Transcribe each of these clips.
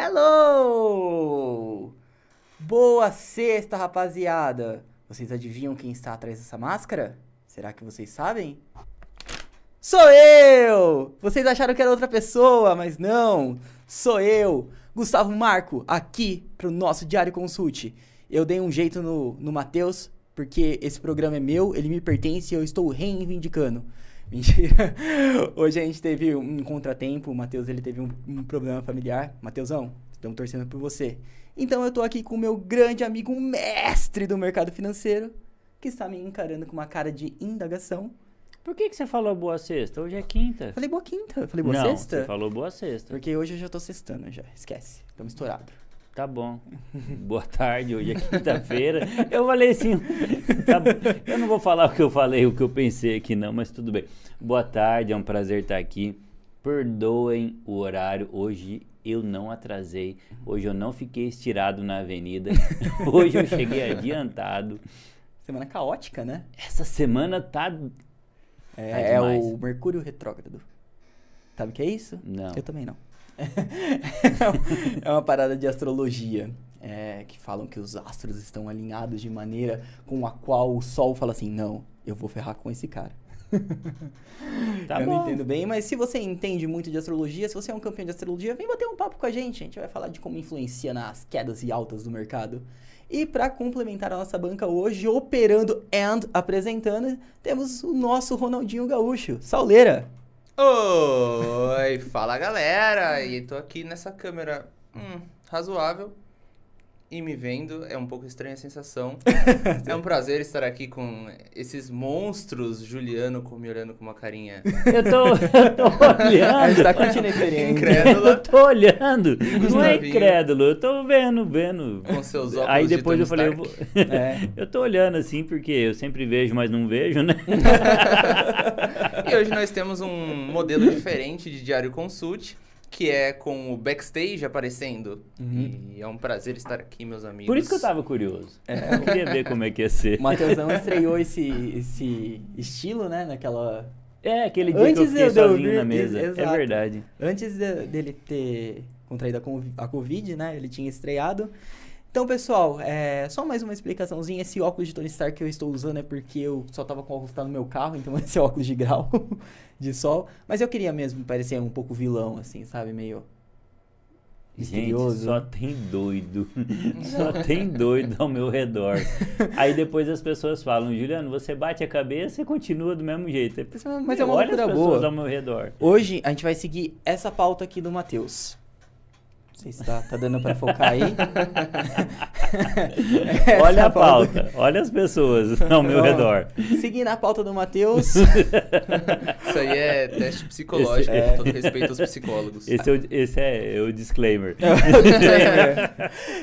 Hello! Boa sexta, rapaziada! Vocês adivinham quem está atrás dessa máscara? Será que vocês sabem? Sou eu! Vocês acharam que era outra pessoa, mas não! Sou eu, Gustavo Marco, aqui pro nosso Diário Consult. Eu dei um jeito no, no Matheus, porque esse programa é meu, ele me pertence e eu estou reivindicando. Mentira. Hoje a gente teve um contratempo, o Matheus ele teve um, um problema familiar. Matheusão, estamos torcendo por você. Então eu tô aqui com o meu grande amigo mestre do mercado financeiro, que está me encarando com uma cara de indagação. Por que, que você falou boa sexta? Hoje é quinta. Falei boa quinta, falei boa Não, sexta. você falou boa sexta. Porque hoje eu já tô sextando já, esquece. Estamos estourado. Tá bom. Boa tarde, hoje é quinta-feira. Eu falei assim. tá eu não vou falar o que eu falei, o que eu pensei aqui, não, mas tudo bem. Boa tarde, é um prazer estar aqui. Perdoem o horário. Hoje eu não atrasei. Hoje eu não fiquei estirado na avenida. Hoje eu cheguei adiantado. Semana caótica, né? Essa semana tá. É, Tá é demais. o Mercúrio retrógrado. Sabe o que é isso? Não. Eu também não. é uma parada de astrologia. é, que falam que os astros estão alinhados de maneira com a qual o Sol fala assim: não, eu vou ferrar com esse cara. Tá eu bom. não entendo bem, mas se você entende muito de astrologia, se você é um campeão de astrologia, vem bater um papo com a gente. A gente vai falar de como influencia nas quedas e altas do mercado. E para complementar a nossa banca hoje, operando and apresentando, temos o nosso Ronaldinho Gaúcho, Sauleira. Oi, fala galera! E tô aqui nessa câmera hum, razoável e me vendo, é um pouco estranha a sensação. é um prazer estar aqui com esses monstros, Juliano com- me olhando com uma carinha Eu tô, eu tô A gente olhando. tá curtindo a experiência. incrédula, Eu tô olhando. Não é incrédulo, eu tô vendo, vendo. com seus óculos Aí de depois Tony eu falei, eu, vou... É. eu tô olhando assim porque eu sempre vejo, mas não vejo, né? E hoje nós temos um modelo diferente de Diário Consult, que é com o backstage aparecendo. Uhum. E é um prazer estar aqui, meus amigos. Por isso que eu tava curioso. Eu queria ver como é que ia ser. O Matheusão estreou esse, esse estilo, né? Naquela. É, aquele dia que eu Antes fiquei de eu sozinho na mesa. É exato. verdade. Antes de- dele ter contraído a Covid, né? Ele tinha estreado. Então, pessoal, é, só mais uma explicaçãozinha. Esse óculos de Tony Stark que eu estou usando é porque eu só tava com o óculos tá no meu carro, então esse é óculos de grau de sol. Mas eu queria mesmo parecer um pouco vilão, assim, sabe? Meio Gente, misterioso. só tem doido. só tem doido ao meu redor. Aí depois as pessoas falam, Juliano, você bate a cabeça e continua do mesmo jeito. Mas é uma Olha loucura as pessoas boa. ao meu redor. Hoje a gente vai seguir essa pauta aqui do Matheus. Não sei se tá, tá dando pra focar aí. Olha a pauta, olha as pessoas ao meu Ó, redor. Seguindo a pauta do Matheus. Isso aí é teste psicológico, Esse- é. com todo respeito aos psicólogos. Esse é o, esse é o disclaimer.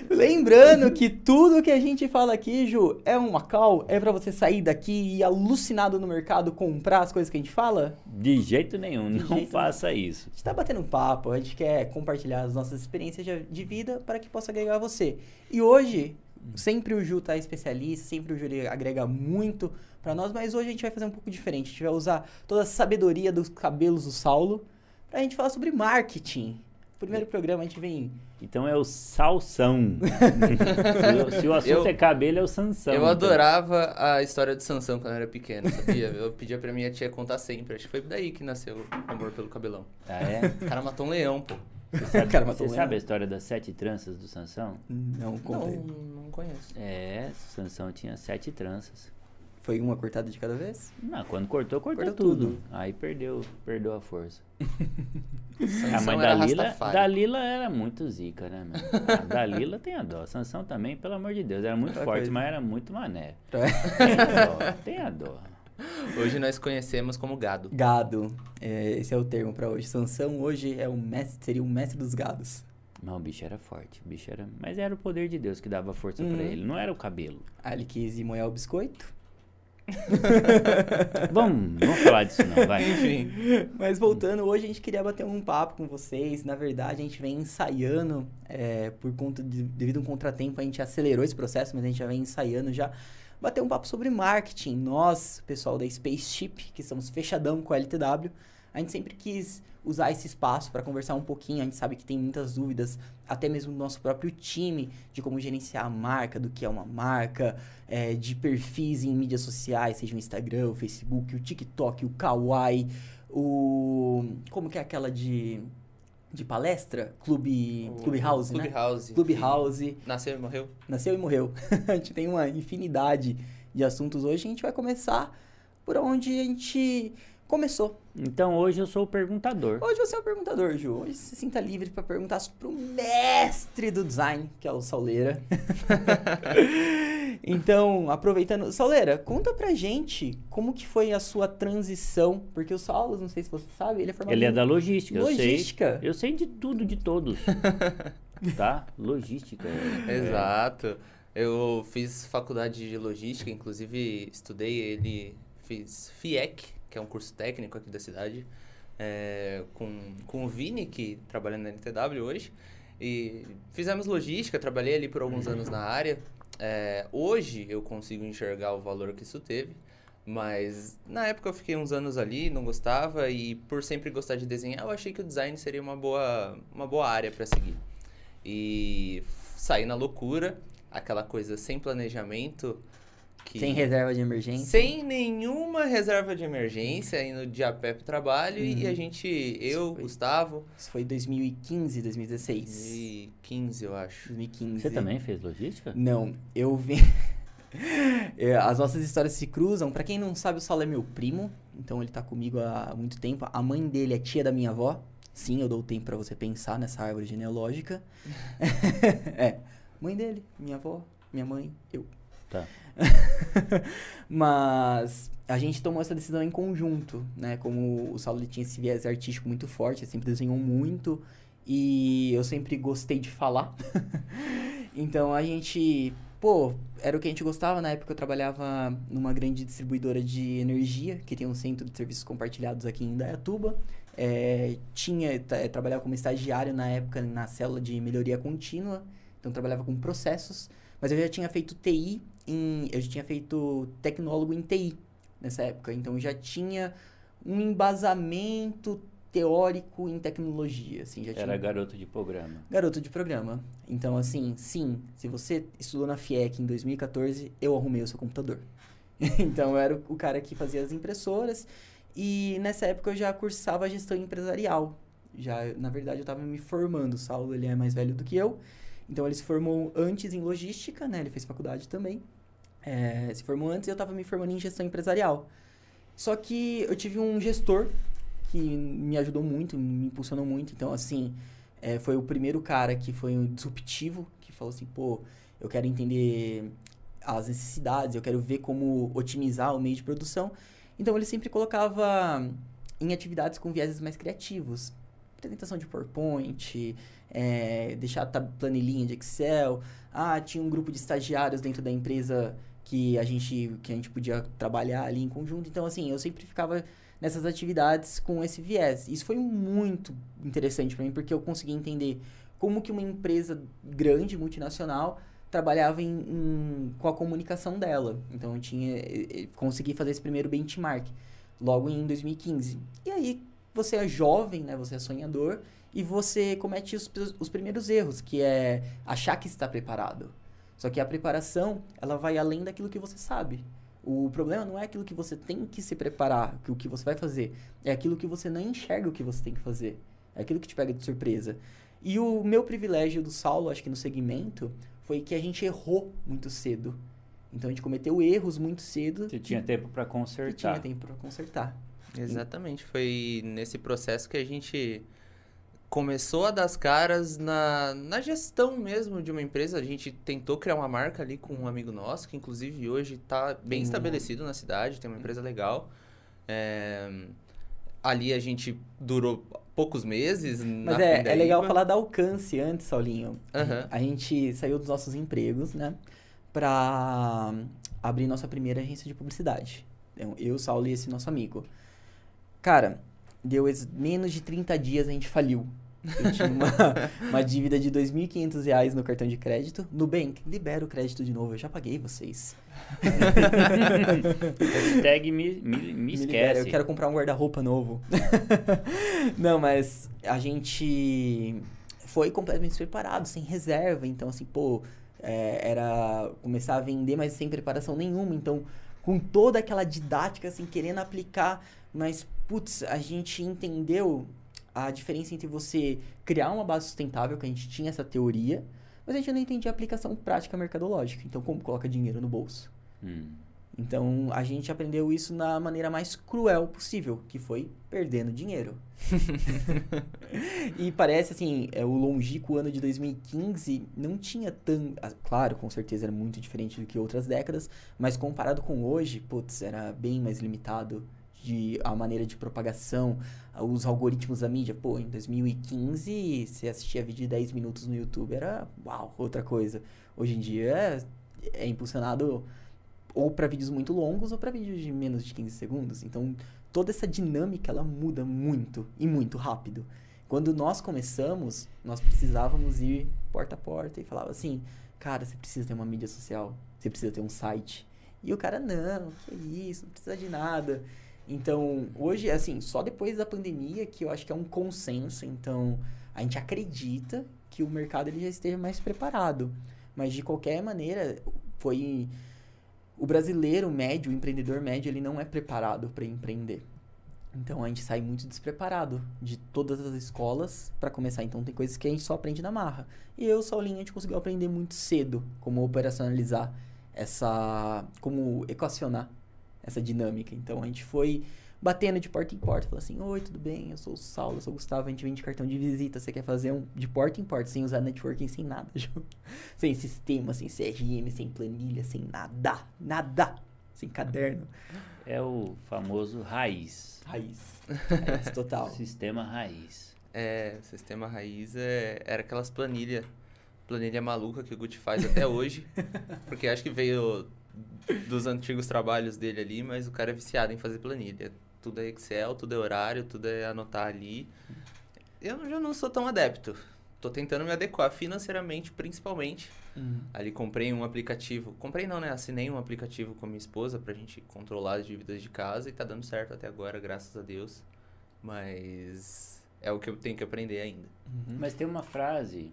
Lembrando que tudo que a gente fala aqui, Ju, é uma call, é pra você sair daqui e ir alucinado no mercado comprar as coisas que a gente fala. De jeito nenhum, De não jeito faça isso. A gente tá batendo um papo, a gente quer compartilhar as nossas experiências de, de vida para que possa agregar você. E hoje, sempre o Ju tá especialista, sempre o Ju ele agrega muito pra nós, mas hoje a gente vai fazer um pouco diferente. A gente vai usar toda a sabedoria dos cabelos do Saulo pra gente falar sobre marketing. Primeiro programa a gente vem Então é o salsão. se, o- se o assunto Eu- é cabelo, é o sansão. Eu então. adorava a história de Sansão quando eu era pequeno, sabia? Eu pedia pra minha tia contar sempre. Acho que foi daí que nasceu o amor pelo cabelão. Ah, é? O cara matou um leão, pô. Você sabe, Cara, você sabe a história das sete tranças do Sansão? Não, conta aí. Não, não conheço. É, Sansão tinha sete tranças. Foi uma cortada de cada vez? Não, quando cortou, cortou, Cortou tudo. tudo. Aí perdeu, perdeu a força. Sansão a mãe da Lila, Rastafari. Dalila era muito zica, né, meu? A Dalila tem a dó. Sansão também, pelo amor de Deus, era muito forte, coisa. mas era muito mané. É. Tem a dó, tem a dó. Hoje nós conhecemos como gado. Gado. É, esse é o termo pra hoje. Sansão hoje é o mestre, seria o mestre dos gados. Não, o bicho era forte, o bicho era... Mas era o poder de Deus que dava força Uhum. pra ele, não era o cabelo. Aí ele quis ir molhar o biscoito. Vamos, vamos falar disso não, vai. Enfim. Mas voltando, hoje a gente queria bater um papo com vocês. Na verdade, a gente vem ensaiando, é, por conta de, devido a um contratempo, a gente acelerou esse processo, mas a gente já vem ensaiando já. Bater um papo sobre marketing. Nós, pessoal da Spaceship, que estamos fechadão com a LTW, A gente sempre quis usar esse espaço para conversar um pouquinho. A gente sabe que tem muitas dúvidas, até mesmo do nosso próprio time, de como gerenciar a marca, do que é uma marca, é, de perfis em mídias sociais, seja o Instagram, o Facebook, o TikTok, o Kawaii, o. Como que é aquela de. De palestra? Clube, O- Clube House, Clube né? House. Clube House. Nasceu e morreu. Nasceu e morreu. a gente tem uma infinidade de assuntos hoje. A gente vai começar por onde a gente começou. Então hoje eu sou o perguntador. Hoje você é o perguntador, Ju. Hoje se sinta livre para perguntar pro mestre do design, que é o Sauleira. então, aproveitando. Sauleira, conta pra gente como que foi a sua transição. Porque o Saulo, não sei se você sabe, ele é formado Ele é da logística, eu sei. logística. Eu sei de tudo, de todos. tá? Logística. é- Exato. Eu fiz faculdade de logística, inclusive estudei ele, fiz FIEC, que é um curso técnico aqui da cidade, é, com, com o Vini, que trabalha na NTW hoje. E fizemos logística, trabalhei ali por alguns anos na área. É, hoje eu consigo enxergar o valor que isso teve, mas na época eu fiquei uns anos ali, não gostava, e por sempre gostar de desenhar, eu achei que o design seria uma boa, uma boa área para seguir. E saí na loucura, aquela coisa sem planejamento. Que... Sem reserva de emergência. Sem nenhuma reserva de emergência, indo de a pé pro trabalho. E Uhum. a gente, eu, foi- Gustavo, Isso foi 2015, 2016. 2015, eu acho. 2015. Você também fez logística? Não, eu vi. É, As nossas histórias se cruzam. Pra quem não sabe, o Saulo é meu primo. Então ele tá comigo há muito tempo. A mãe dele é tia da minha avó. Sim, eu dou tempo pra você pensar nessa árvore genealógica. é. Mãe dele, minha avó, minha mãe, eu. Tá. Mas a gente tomou essa decisão em conjunto, né? Como o Saulo tinha esse viés artístico muito forte, sempre desenhou muito e eu sempre gostei de falar. então a gente, pô, era o que a gente gostava. Na época eu trabalhava numa grande distribuidora de energia, que tem um centro de serviços compartilhados aqui em Indaiatuba. É, tinha, eh, trabalhava como estagiário na época na célula de melhoria contínua, então trabalhava com processos, mas eu já tinha feito TI, em, eu já tinha feito tecnólogo em TI nessa época, então eu já tinha um embasamento teórico em tecnologia, assim, já tinha Era garoto de programa. garoto de programa. Então, assim, sim, se você estudou na FIEC em 2014, eu arrumei o seu computador. então, eu era o- o cara que fazia as impressoras e nessa época eu já cursava gestão empresarial. Já, na verdade, eu estava me formando. O Saulo, ele é mais velho do que eu. Então, ele se formou antes em logística, né? Ele fez faculdade também. É, se formou antes e eu estava me formando em gestão empresarial. Só que eu tive um gestor que me ajudou muito, me impulsionou muito. Então, assim, é, foi o primeiro cara que foi um disruptivo, que falou assim, pô, eu quero entender as necessidades, eu quero ver como otimizar o meio de produção. Então, ele sempre colocava em atividades com vieses mais criativos. Apresentação de PowerPoint, é, deixar planilhinha de Excel. Ah, tinha um grupo de estagiários dentro da empresa que a gente, que a gente podia trabalhar ali em conjunto. Então, assim, eu sempre ficava nessas atividades com esse viés. Isso foi muito interessante para mim, porque eu consegui entender como que uma empresa grande, multinacional, trabalhava em, em- com a comunicação dela. Então, eu tinha, eh, consegui fazer esse primeiro benchmark logo em 2015. E aí, você é jovem, né? Você é sonhador e você comete os, os primeiros erros, que é achar que está preparado. Só que a preparação, ela vai além daquilo que você sabe. O problema não é aquilo que você tem que se preparar, que o que você vai fazer. É aquilo que você não enxerga o que você tem que fazer. É aquilo que te pega de surpresa. E o meu privilégio do Saulo, acho que no segmento, foi que a gente errou muito cedo. Então a gente cometeu erros muito cedo. Você tinha tempo pra e tinha consertar. tempo para consertar. Exatamente. Foi nesse processo que a gente começou a dar as caras na, na gestão mesmo de uma empresa. A gente tentou criar uma marca ali com um amigo nosso, que inclusive hoje está bem Tem um- estabelecido na cidade, tem uma empresa legal. É, ali a gente durou poucos meses. Mas na é, é legal falar da alcance antes, Saulinho. Aham. A gente saiu dos nossos empregos, né? Pra abrir nossa primeira agência de publicidade. Eu, Saulo e esse nosso amigo. Cara, deu menos de 30 dias a gente faliu. Eu tinha uma, uma dívida de 2.500 reais no cartão de crédito. Nubank, libera o crédito de novo, eu já paguei vocês. Hashtag me, me, me Me libera, esquece. eu quero comprar um guarda-roupa novo. Não, mas a gente foi completamente despreparado, sem reserva. Então, assim, pô, é, era começar a vender, mas sem preparação nenhuma. Então, com toda aquela didática, assim, querendo aplicar. Mas, putz, a gente entendeu a diferença entre você criar uma base sustentável, que a gente tinha essa teoria, mas a gente não entendia a aplicação prática mercadológica. Então, como coloca dinheiro no bolso? Hum. Então a gente aprendeu isso na maneira mais cruel possível, que foi perdendo dinheiro. e parece assim, é, o longínquo ano de 2015 não tinha tão. ah, Claro, com certeza era muito diferente do que outras décadas, mas comparado com hoje, putz, era bem mais limitado de a maneira de propagação, os algoritmos da mídia. Pô, em 2015, se assistia vídeo de 10 minutos no YouTube, era uau, outra coisa. Hoje em dia é, é impulsionado ou para vídeos muito longos ou para vídeos de menos de 15 segundos. Então, toda essa dinâmica ela muda muito e muito rápido. Quando nós começamos, nós precisávamos ir porta a porta e falava assim: "Cara, você precisa ter uma mídia social, você precisa ter um site". E o cara: "Não, que isso, não precisa de nada". Então, hoje assim, só depois da pandemia que eu acho que é um consenso, então a gente acredita que o mercado ele já esteja mais preparado. Mas de qualquer maneira, foi o brasileiro médio, o empreendedor médio, ele não é preparado para empreender. Então a gente sai muito despreparado de todas as escolas para começar. Então tem coisas que a gente só aprende na marra. E eu, Saulinho, a gente conseguiu aprender muito cedo como operacionalizar essa. como equacionar essa dinâmica. Então a gente foi batendo de porta em porta, falando assim: Oi, tudo bem? Eu sou o Saulo, eu sou o Gustavo, a gente vende cartão de visita. Você quer fazer um de porta em porta, sem usar networking, sem nada, sem sistema, sem CRM, sem planilha, sem nada, nada, sem caderno. É o famoso raiz. Raiz. Raiz total. Sistema raiz. É, sistema raiz é, era aquelas planilhas, planilha maluca que o Gucci faz até hoje, porque acho que veio dos antigos trabalhos dele ali, mas o cara é viciado em fazer planilha. Tudo é Excel, tudo é horário, tudo é anotar ali. Eu já não sou tão adepto. Tô tentando me adequar financeiramente, principalmente. Hum. Ali comprei um aplicativo. Comprei não, né? Assinei um aplicativo com a minha esposa pra gente controlar as dívidas de casa e tá dando certo até agora, graças a Deus. Mas é o que eu tenho que aprender ainda. Uhum. Mas tem uma frase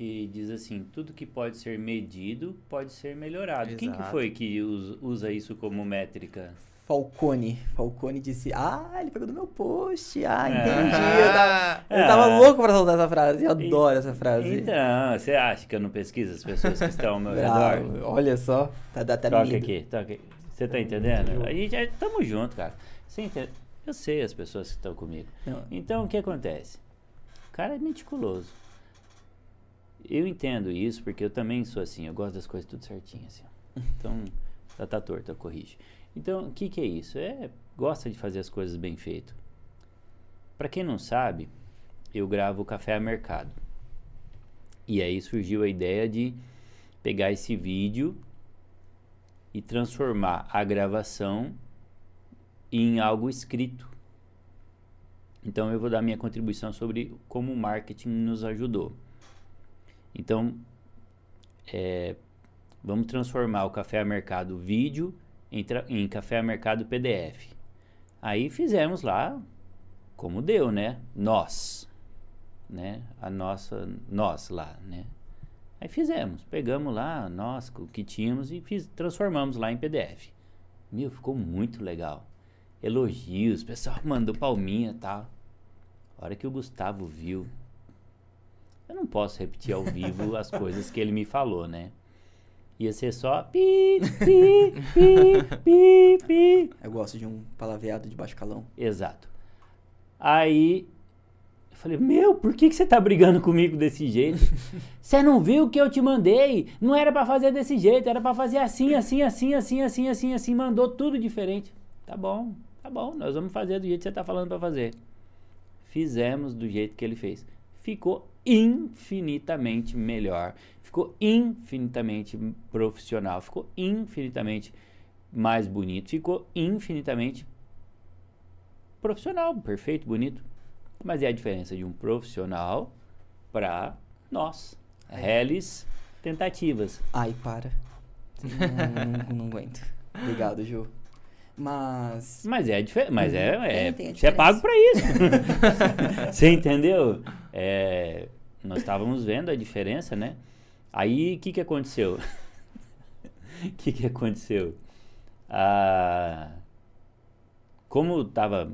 que diz assim: tudo que pode ser medido pode ser melhorado. Quem que Exato. foi que us- usa isso como métrica? Falcone. Falcone disse: Ah, ele pegou do meu post. Ah, Ah. entendi. Eu tava, eu tava Ah. louco pra soltar essa frase. Eu adoro essa frase. Então, você acha que eu não pesquiso as pessoas que estão ao meu redor? Olha só. Tá, dá até Toca medo. aqui, toca aqui. Você tá entendendo? A gente já tamo junto, cara. Você entende? Eu sei as pessoas que estão comigo. Não, Então, o que acontece? O cara é meticuloso. Eu entendo isso porque eu também sou assim. Eu gosto das coisas tudo certinho, assim. Então, tá, tá torto, eu corrige. Então, o que que é isso? É, gosta de fazer as coisas bem feito. Pra quem não sabe, eu gravo Café a Mercado. E aí surgiu a ideia de pegar esse vídeo e transformar a gravação em algo escrito. Então eu vou dar minha contribuição sobre como o marketing nos ajudou. Então, é, vamos transformar o Café a Mercado vídeo em, em Café a Mercado PDF. Aí fizemos lá como deu, né? Nós, né? A nossa, nós lá, né? Aí fizemos, pegamos lá nós o que tínhamos e fiz, transformamos lá em PDF. Meu, ficou muito legal. Elogios, pessoal mandou palminha tal. A hora que o Gustavo viu, eu não posso repetir ao vivo as coisas que ele me falou, né? Ia ser só pi, pi, pi, pi, pi. eu gosto de um palavreado de baixo calão. Exato. Aí eu falei, meu, por que, que você tá brigando comigo desse jeito? Você não viu o que eu te mandei? Não era pra fazer desse jeito, era pra fazer assim, assim, assim, assim, assim, assim, assim. Mandou tudo diferente. Tá bom, tá bom, nós vamos fazer do jeito que você tá falando pra fazer. Fizemos do jeito que ele fez. Ficou infinitamente melhor. Ficou infinitamente profissional. Ficou infinitamente mais bonito. Ficou infinitamente profissional, perfeito, bonito. Mas é a diferença de um profissional para nós, réis tentativas. Ai, para. Não, não, não aguento. Obrigado, Ju. Mas. Mas é diferente. Mas é, Uhum. é- a você é pago para isso. você entendeu? É, nós estávamos vendo a diferença, né? Aí o que, que aconteceu? O que, que aconteceu? Ah, como tava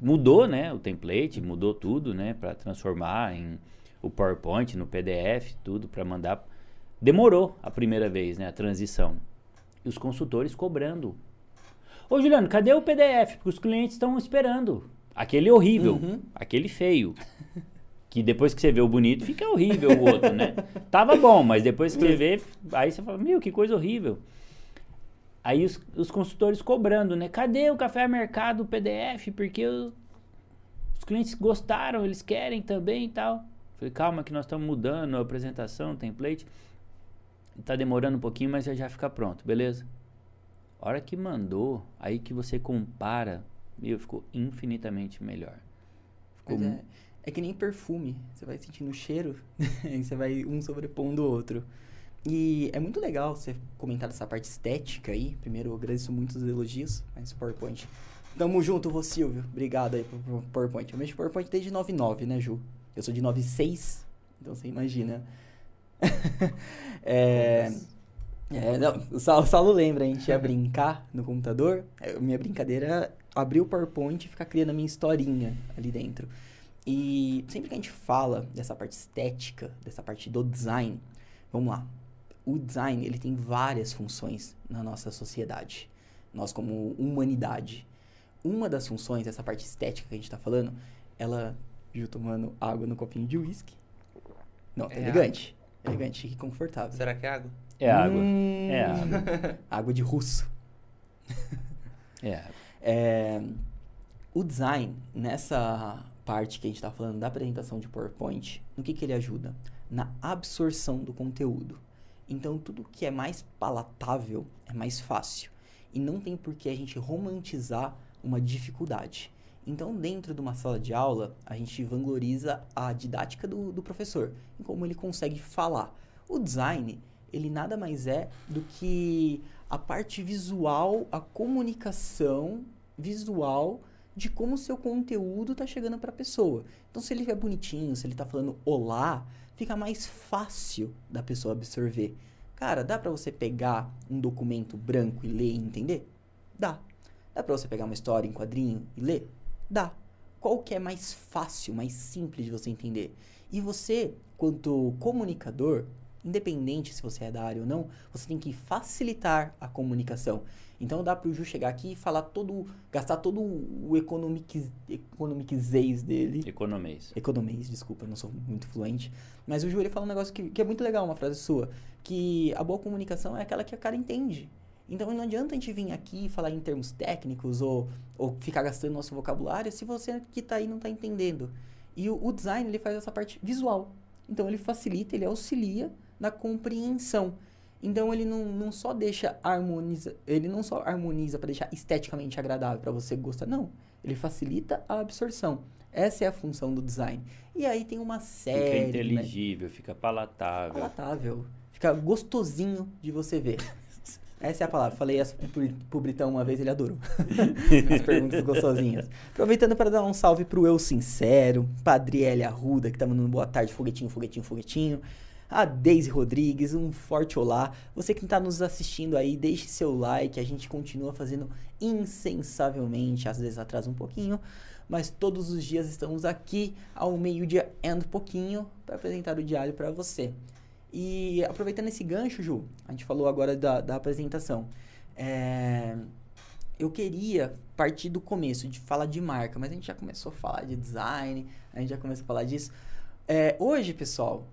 mudou, né, o template, mudou tudo, né, para transformar em o PowerPoint no PDF, tudo para mandar. Demorou a primeira vez, né, a transição. E os consultores cobrando. Ô, Juliano, cadê o PDF? Porque os clientes estão esperando. Aquele horrível, Uhum. aquele feio. Que depois que você vê o bonito, fica horrível o outro, né? Tava bom, mas depois que você vê, aí você fala, meu, que coisa horrível. Aí os, os consultores cobrando, né? Cadê o café mercado PDF? Porque o- os clientes gostaram, eles querem também e tal. Falei, calma que nós estamos mudando a apresentação, o template. Tá demorando um pouquinho, mas já já fica pronto, beleza? A hora que mandou, aí que você compara, meu, ficou infinitamente melhor. Ficou é, é que nem perfume. Você vai sentindo o cheiro e você vai um sobrepondo o outro. E é muito legal você comentar essa parte estética aí. Primeiro, eu agradeço muito os elogios, mas PowerPoint. Tamo junto, vô Silvio. Obrigado aí pro PowerPoint. Eu mexo com PowerPoint desde 99, né, Ju? Eu sou de 96, então você imagina. é, é, não, o Saulo, lembra, a gente ia brincar no computador. É, minha brincadeira era abrir o PowerPoint e ficar criando a minha historinha ali dentro. E sempre que a gente fala dessa parte estética, dessa parte do design, vamos lá. O design, ele tem várias funções na nossa sociedade. Nós como humanidade. Uma das funções, essa parte estética que a gente tá falando, ela... Ju tomando água no copinho de uísque. Não, tá É elegante. Elegante e confortável. Será que é água? É água. Hum, É água. água de russo. É água. É, o design, nessa parte que a gente está falando da apresentação de PowerPoint, no que, que ele ajuda? Na absorção do conteúdo. Então, tudo que é mais palatável é mais fácil. E não tem por que a gente romantizar uma dificuldade. Então, dentro de uma sala de aula, a gente vangloriza a didática do, do professor, em como ele consegue falar. O design, ele nada mais é do que a parte visual, a comunicação visual de como o seu conteúdo está chegando para a pessoa. Então, se ele é bonitinho, se ele está falando olá, fica mais fácil da pessoa absorver. Cara, dá para você pegar um documento branco e ler e entender? Dá. Dá para você pegar uma história em quadrinho e ler? Dá. Qual que é mais fácil, mais simples de você entender? E você, quanto comunicador, independente se você é da área ou não, você tem que facilitar a comunicação. Então dá pro Ju chegar aqui e falar todo, gastar todo o economiczeis dele. Economês. Economês, desculpa, não sou muito fluente. Mas o Ju, ele fala um negócio que, que é muito legal, uma frase sua. Que a boa comunicação é aquela que a cara entende. Então não adianta a gente vir aqui e falar em termos técnicos ou, ou ficar gastando nosso vocabulário se você que tá aí não tá entendendo. E o, o design, ele faz essa parte visual. Então ele facilita, ele auxilia na compreensão. Então ele não, não só deixa harmoniza, ele não só harmoniza para deixar esteticamente agradável para você gostar, não. Ele facilita a absorção. Essa é a função do design. E aí tem uma Fica série, né? inteligível, fica palatável. palatável, fica gostosinho de você ver. Essa é a palavra. Falei essa pro, Britão uma vez, ele adorou. As perguntas gostosinhas. Aproveitando para dar um salve pro Eu Sincero, pra Adriele Arruda, que tá mandando boa tarde, foguetinho, foguetinho, foguetinho. A Deise Rodrigues, um forte olá. Você que está nos assistindo aí, deixe seu like. A gente continua fazendo insensavelmente, às vezes atrasa um pouquinho, mas todos os dias estamos aqui ao meio-dia e um pouquinho para apresentar o diário para você. E aproveitando esse gancho, Ju, a gente falou agora da, da apresentação. É, eu queria partir do começo, de falar de marca, mas a gente já começou a falar de design, a gente já começou a falar disso. É, hoje, pessoal,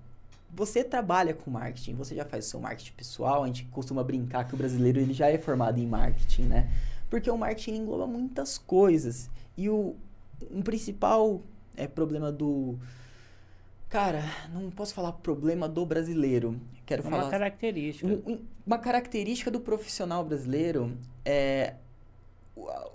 você trabalha com marketing, você já faz o seu marketing pessoal, a gente costuma brincar que o brasileiro ele já é formado em marketing, né? Porque o marketing engloba muitas coisas. E o um principal é, problema do. Cara, não posso falar problema do brasileiro. Quero uma falar. característica. Um- um- uma característica do profissional brasileiro é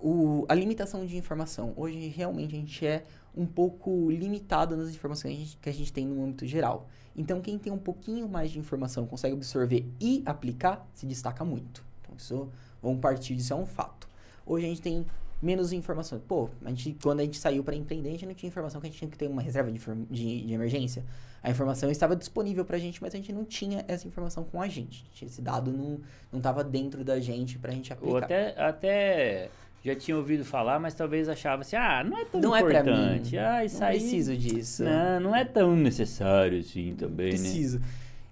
o- a limitação de informação. Hoje, realmente, a gente é um pouco limitado nas informações que a gente- que a gente tem no âmbito geral. Então, quem tem um pouquinho mais de informação, consegue absorver e aplicar, se destaca muito. Então, isso, vamos partir disso, é um fato. Hoje a gente tem menos informação. Pô, a gente, quando a gente saiu para empreender, a gente não tinha informação que a gente tinha que ter uma reserva de, de, de emergência. A informação estava disponível pra gente, mas a gente não tinha essa informação com a gente. Esse dado não não estava dentro da gente pra gente aplicar. Ou até, até já tinha ouvido falar, mas talvez achava assim, ah, não é tão não é importante. mim. Ah, isso não aí. preciso disso. Não, não é tão necessário assim também, né? preciso.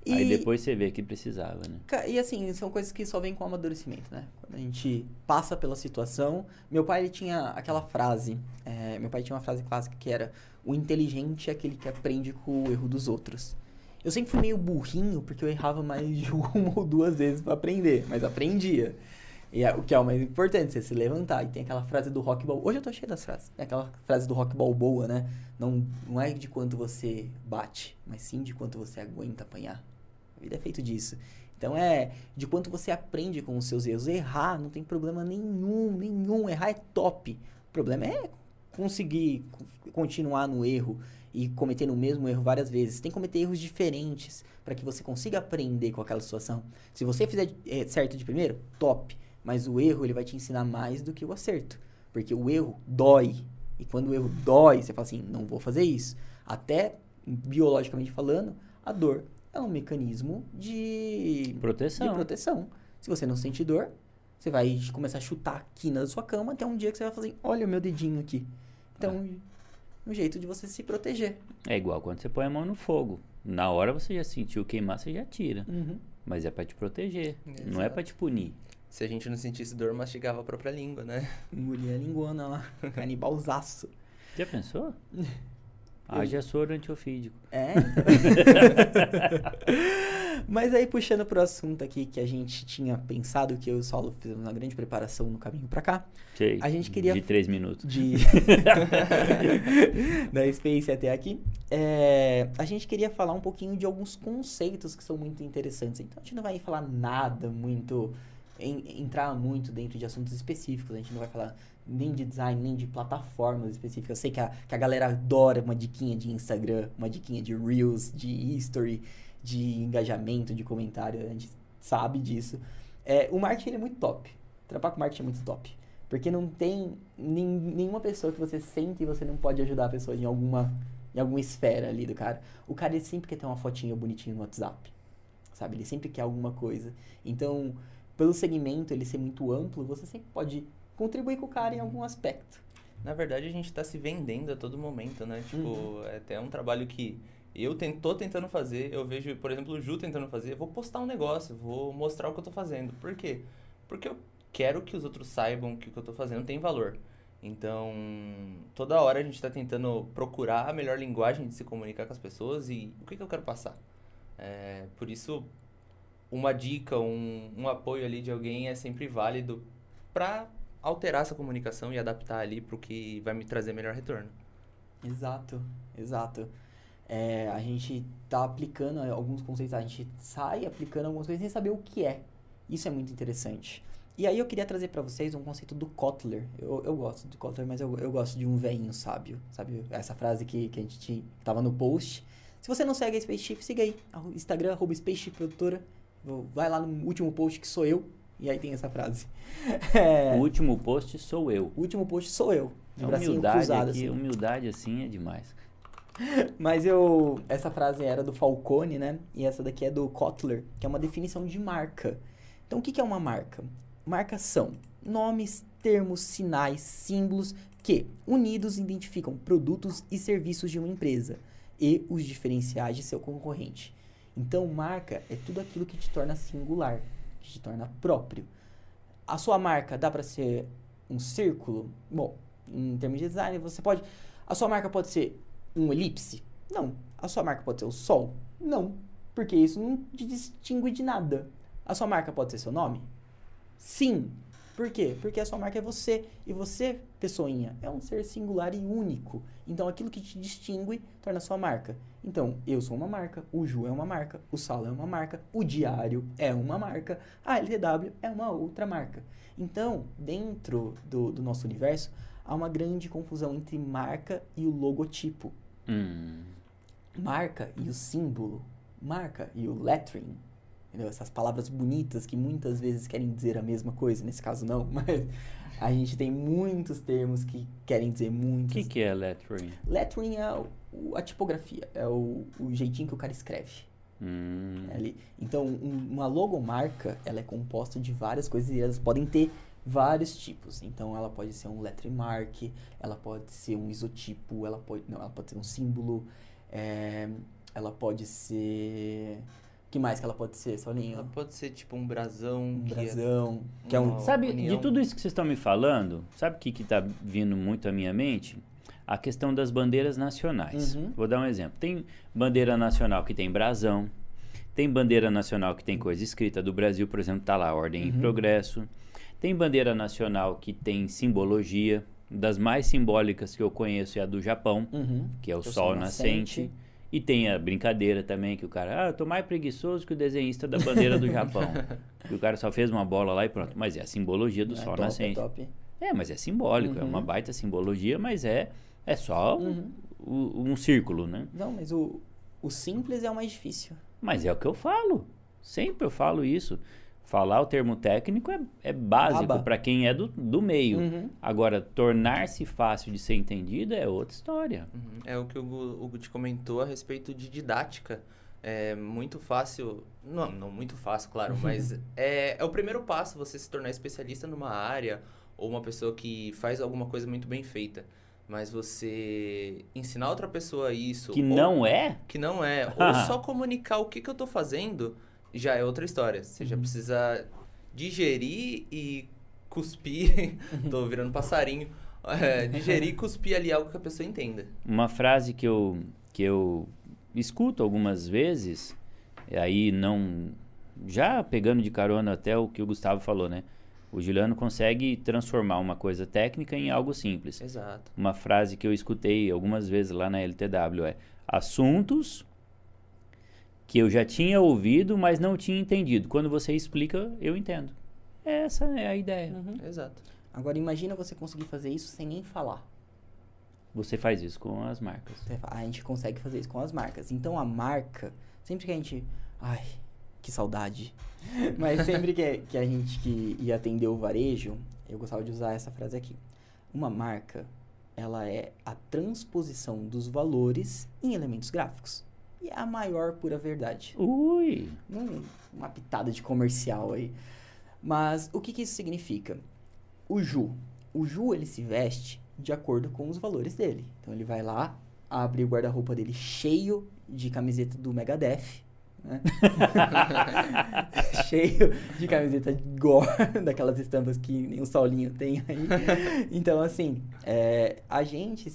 E, Aí depois você vê que precisava, né? e assim, são coisas que só vêm com amadurecimento, né? Quando a gente passa pela situação. Meu pai, ele tinha aquela frase. é, meu pai tinha uma frase clássica que era: O inteligente é aquele que aprende com o erro dos outros. Eu sempre fui meio burrinho, porque eu errava mais de uma ou duas vezes pra aprender, mas aprendia. E é- o que é o mais importante, você se levantar. E tem aquela frase do rock balboa. Hoje eu tô cheio das frases. É aquela frase do rock balboa, né? Não, não é de quanto você bate, mas sim de quanto você aguenta apanhar. A vida é feito disso. Então é de quanto você aprende com os seus erros. Errar não tem problema nenhum, nenhum. Errar é top. O problema é conseguir co- continuar no erro e cometendo o mesmo erro várias vezes. Tem que cometer erros diferentes para que você consiga aprender com aquela situação. Se você fizer eh, certo de primeiro, top. Mas o erro ele vai te ensinar mais do que o acerto. Porque o erro dói. E quando o erro dói, você fala assim, não vou fazer isso. Até biologicamente falando, a dor é um mecanismo de Proteção. de proteção. Se você não sente dor, você vai começar a chutar a quina da sua cama até um dia que você vai fazer, olha o meu dedinho aqui. Então, um jeito de você se proteger. É igual quando você põe a mão no fogo. Na hora você já sentiu queimar, você já tira. Uhum. Mas é pra te proteger. Não é Exato. pra te punir. Se a gente não sentisse dor, mastigava a própria língua, né? Mulher linguana lá, canibalzaço. Já pensou? Haja soro antiofídico. É, então. Mas aí, puxando pro assunto aqui que a gente tinha pensado, que eu e o Saulo fizemos uma grande preparação no caminho pra cá, Sei. A gente queria- De três minutos. de da Space até aqui, é, a gente queria falar um pouquinho de alguns conceitos que são muito interessantes. Então a gente não vai falar nada muito, em- entrar muito dentro de assuntos específicos. A gente não vai falar nem de design, nem de plataformas específicas. Eu sei que a, que a galera adora uma diquinha de Instagram, uma diquinha de Reels, de History, de engajamento, de comentário. A gente sabe disso. É, o marketing é muito top. Trabalhar com marketing é muito top. Porque não tem nen- nenhuma pessoa que você sente e você não pode ajudar a pessoa em alguma, em alguma esfera ali do cara. O cara sempre quer ter uma fotinha bonitinha no WhatsApp. Sabe? Ele sempre quer alguma coisa. Então, pelo segmento ele ser muito amplo, você sempre pode contribuir com o cara em algum aspecto. Na verdade, a gente tá se vendendo a todo momento, né? Tipo, Uhum. é até um trabalho que eu tô tentando fazer. Eu vejo, por exemplo, o Ju tentando fazer. Vou postar um negócio, vou mostrar o que eu tô fazendo. Por quê? Porque eu quero que os outros saibam que o que eu tô fazendo tem valor. Então, toda hora a gente tá tentando procurar a melhor linguagem de se comunicar com as pessoas e o que, que eu quero passar. É, por isso, uma dica, um, um apoio ali de alguém é sempre válido pra alterar essa comunicação e adaptar ali pro que vai me trazer melhor retorno. Exato, exato. É, a gente tá aplicando alguns conceitos, a gente sai aplicando algumas coisas sem saber o que é. Isso é muito interessante. E aí eu queria trazer pra vocês um conceito do Kotler. Eu, eu gosto do Kotler, mas eu, eu gosto de um velhinho sábio, sabe? Essa frase que, que a gente tava no post. Se você não segue a Spaceship, siga aí. Instagram, arroba Spaceship Produtora. Vai lá no último post que sou eu. E aí tem essa frase. É, O último post sou eu. o último post sou eu. De A bracinho humildade cruzado, aqui, assim. humildade assim é demais. Mas eu. Essa frase era do Falcone, né? E essa daqui é do Kotler, que é uma definição de marca. Então, o que que é uma marca? Marcas são nomes, termos, sinais, símbolos que, unidos, identificam produtos e serviços de uma empresa e os diferenciais de seu concorrente. Então, marca é tudo aquilo que te torna singular, que te torna próprio. A sua marca dá para ser um círculo? Bom, em termos de design, você pode. A sua marca pode ser um elipse? Não. A sua marca pode ser o sol? Não. Porque isso não te distingue de nada. A sua marca pode ser seu nome? Sim. Por quê? Porque a sua marca é você. E você, pessoinha, é um ser singular e único. Então aquilo que te distingue torna a sua marca. Então, eu sou uma marca, o Ju é uma marca, o Salo é uma marca, o Diário é uma marca, a LTW é uma outra marca. Então, dentro do, do nosso universo, há uma grande confusão entre marca e o logotipo. Hum. Marca e o símbolo. Marca e o lettering. Entendeu? Essas palavras bonitas que muitas vezes querem dizer a mesma coisa. Nesse caso, não, mas a gente tem muitos termos que querem dizer O muitos. que, que é lettering? Lettering é o- a tipografia, é o, o jeitinho que o cara escreve. Hum. É ali. Então, um- uma logomarca, ela é composta de várias coisas e elas podem ter vários tipos. Então, ela pode ser um lettering mark, ela pode ser um isotipo, ela pode, não, ela pode ser um símbolo, é, ela pode ser... O que mais que ela pode ser, Saulinho? Ela pode ser tipo um brasão. Um que é- brasão, que é um... Sabe, união. de tudo isso que vocês estão me falando, sabe o que que tá vindo muito à minha mente? A questão das bandeiras nacionais. Uhum. Vou dar um exemplo. Tem bandeira nacional que tem brasão, tem bandeira nacional que tem coisa escrita do Brasil, por exemplo, tá lá, Ordem e Uhum. Progresso. Tem bandeira nacional que tem simbologia, das mais simbólicas que eu conheço é a do Japão, Uhum. que é o Que é sol nascente. nascente. E tem a brincadeira também, que o cara, ah, eu tô mais preguiçoso que o desenhista da bandeira do Japão. que o cara só fez uma bola lá e pronto. Mas é a simbologia do É sol top, nascente. É top. É, mas é simbólico, é Uhum. uma baita simbologia, mas é, é só Uhum. o- um círculo, né? Não, mas o, o simples é o mais difícil. Mas é o que eu falo. Sempre eu falo isso. Falar o termo técnico é, é básico para quem é do, do meio. Uhum. Agora, tornar-se fácil de ser entendido é outra história. Uhum. É o que o Hugo, te comentou a respeito de didática. É muito fácil, não, não muito fácil, claro, mas é, é o primeiro passo você se tornar especialista numa área ou uma pessoa que faz alguma coisa muito bem feita. Mas você ensinar outra pessoa isso. Que ou- não é? Que não é. ou só comunicar o que, que eu tô fazendo já é outra história. Você já precisa digerir e cuspir. tô virando passarinho. É, digerir e cuspir ali algo que a pessoa entenda. Uma frase que eu, que eu escuto algumas vezes, e aí não. Já pegando de carona até o que o Gustavo falou, né? O Juliano consegue transformar uma coisa técnica em algo simples. Exato. Uma frase que eu escutei algumas vezes lá na LTW é: assuntos que eu já tinha ouvido, mas não tinha entendido. Quando você explica, eu entendo. Essa é a ideia. Uhum. Exato. Agora imagina você conseguir fazer isso sem nem falar. Você faz isso com as marcas. A gente consegue fazer isso com as marcas. Então a marca, sempre que a gente. Ai, que saudade. Mas sempre que, que a gente que ia atender o varejo, eu gostava de usar essa frase aqui. Uma marca, ela é a transposição dos valores em elementos gráficos. E é a maior pura verdade. Ui! Hum, uma pitada de comercial aí. Mas o que, que isso significa? O Ju. O Ju, ele se veste de acordo com os valores dele. Então, ele vai lá, abre o guarda-roupa dele cheio de camiseta do Megadeth. Né? cheio de camiseta gore, daquelas estampas que nem o Saulinho tem aí. Então, assim, é, a gente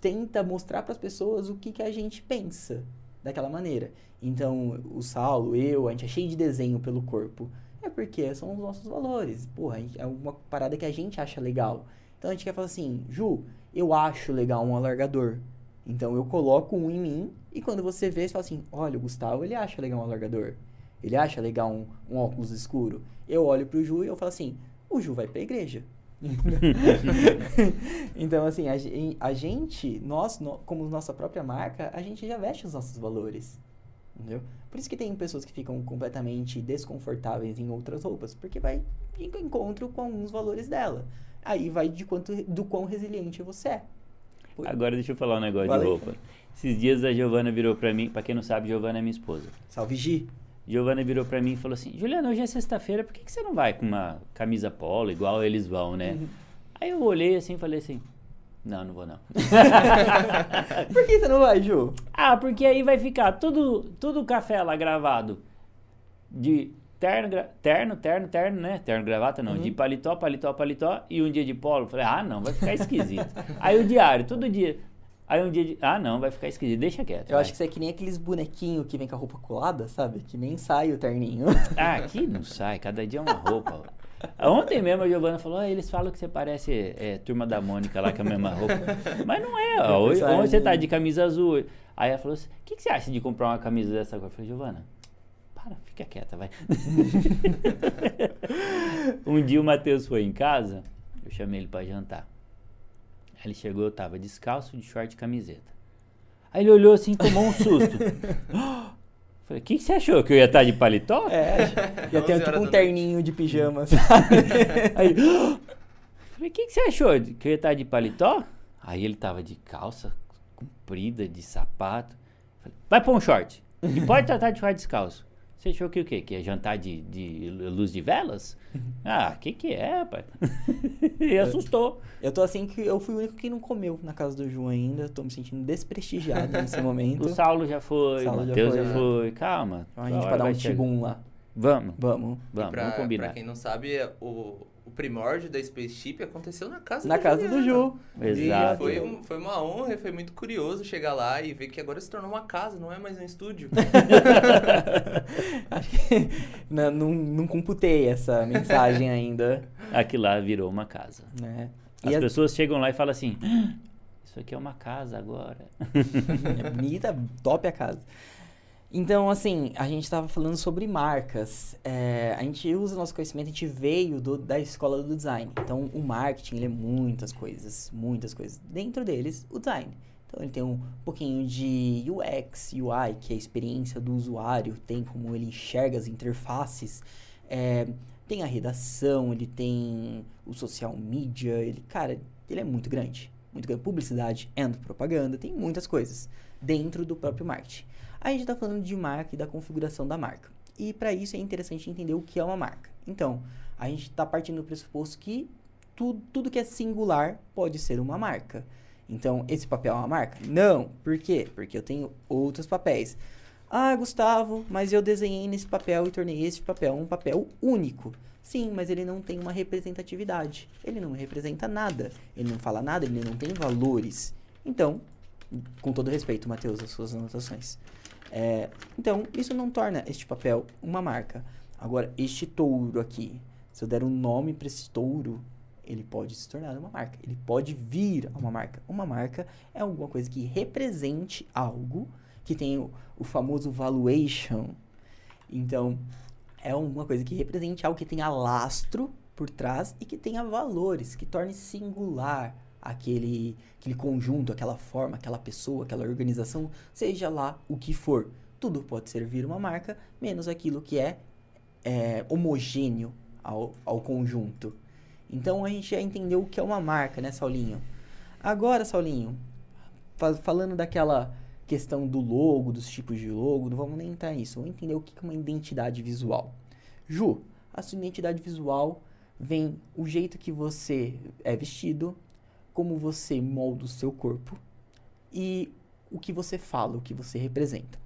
tenta mostrar para as pessoas o que, que a gente pensa daquela maneira. Então, o Saulo, eu, a gente é cheio de desenho pelo corpo. É porque são os nossos valores. Porra, gente- é uma parada que a gente acha legal. Então a gente quer falar assim, Ju, eu acho legal um alargador. Então eu coloco um em mim e quando você vê, você fala assim, olha, o Gustavo, ele acha legal um alargador. Ele acha legal um, um óculos escuro. Eu olho pro Ju e eu falo assim, o Ju vai pra igreja. então, assim, a, a gente, nós, como nossa própria marca, a gente já veste os nossos valores. Entendeu? Por isso que tem pessoas que ficam completamente desconfortáveis em outras roupas, porque vai de encontro com alguns valores dela. Aí vai de quanto, do quão resiliente você é. Por- Agora deixa eu falar um negócio Fala de roupa. Esses dias a Giovana virou pra mim, pra quem não sabe, Giovana é minha esposa. Salve Gi. Giovana virou pra mim e falou assim: Juliana, hoje é sexta-feira, por que, que você não vai com uma camisa polo igual eles vão, né? Uhum. Aí eu olhei assim e falei assim: Não, não vou não. Por que você não vai, Ju? ah, porque aí vai ficar tudo, tudo café lá gravado de terno, terno, terno, terno, né? Terno, gravata não, Uhum. de paletó, paletó, paletó e um dia de polo. Falei: Ah, não, vai ficar esquisito. aí o diário, todo dia. Aí um dia de. Ah, não, vai ficar esquisito, deixa quieto. Eu vai. acho que você é que nem aqueles bonequinhos que vem com a roupa colada, sabe? Que nem sai o terninho. Ah, aqui não sai, cada dia é uma roupa. Ontem mesmo a Giovana falou, "Ah, eles falam que você parece é, turma da Mônica lá com a mesma roupa. Mas não é, ó, hoje, hoje você tá de camisa azul. Aí ela falou assim, o que, que você acha de comprar uma camisa dessa agora? Eu falei, Giovana, para, fica quieta, vai. um dia o Matheus foi em casa, eu chamei ele pra jantar. Aí ele chegou, eu tava descalço, de short e camiseta. Aí ele olhou assim, tomou um susto. Falei, o que, que você achou? Que eu ia estar de paletó? É, ia 11 ter tipo um noite. terninho de pijama, sabe? Aí, falei, o que, que você achou? Que eu ia estar de paletó? Aí ele tava de calça comprida, de sapato. Falei, vai pôr um short. E pode tratar de short descalço. Você achou que o quê? Que é jantar de, de luz de velas? Ah, o que que é, rapaz? e assustou. Eu tô assim que eu fui o único que não comeu na casa do Ju ainda. Tô me sentindo desprestigiado nesse momento. O Saulo já foi, o já Matheus já foi, foi. né? Calma. Então a gente vai dar um tibum lá. Vamos, Vamos. vamos, pra, vamos combinar. pra quem não sabe, o, o primórdio da Spaceship aconteceu na casa Na do casa do Juliano. Ju. Exato. E foi, um- foi uma honra e foi muito curioso chegar lá e ver que agora se tornou uma casa, não é mais um estúdio. Acho que não, não, não computei essa mensagem ainda. Aqui lá virou uma casa. Né? As E pessoas chegam lá e falam assim: "Ah, Isso aqui é uma casa agora. É bonita, top a casa. Então, assim, a gente estava falando sobre marcas. É, a gente usa nosso conhecimento, a gente veio do- da escola do design. Então, o marketing, ele é muitas coisas, muitas coisas. Dentro deles, o design. Então, ele tem um pouquinho de UX, UI, que é a experiência do usuário, tem como ele enxerga as interfaces. É, tem a redação, ele tem o social media, ele, cara, ele é muito grande. Muito grande. Publicidade and propaganda, tem muitas coisas dentro do próprio marketing. A gente está falando de marca e da configuração da marca. E para isso é interessante entender o que é uma marca. Então, a gente está partindo do pressuposto que tudo, tudo que é singular pode ser uma marca. Então, esse papel é uma marca? Não. Por quê? Porque eu tenho outros papéis. Ah, Gustavo, mas eu desenhei nesse papel e tornei esse papel um papel único. Sim, mas ele não tem uma representatividade. Ele não representa nada. Ele não fala nada, ele não tem valores. Então, com todo respeito, Matheus, as suas anotações. É, então, isso não torna este papel uma marca. Agora, este touro aqui, se eu der um nome para esse touro, ele pode se tornar uma marca. Ele pode vir a uma marca. Uma marca é alguma coisa que represente algo, que tem o, o famoso valuation. Então, é alguma coisa que represente algo que tenha lastro por trás e que tenha valores, que torne singular aquele, aquele conjunto, aquela forma, aquela pessoa, aquela organização, seja lá o que for. Tudo pode servir uma marca, menos aquilo que é, é, homogêneo ao, ao conjunto. Então a gente já entendeu o que é uma marca, né, Saulinho? Agora, Saulinho, fa- falando daquela questão do logo, dos tipos de logo, não vamos nem entrar nisso. Vamos entender o que é uma identidade visual. Ju, a sua identidade visual vem o jeito que você é vestido, como você molda o seu corpo e o que você fala, o que você representa.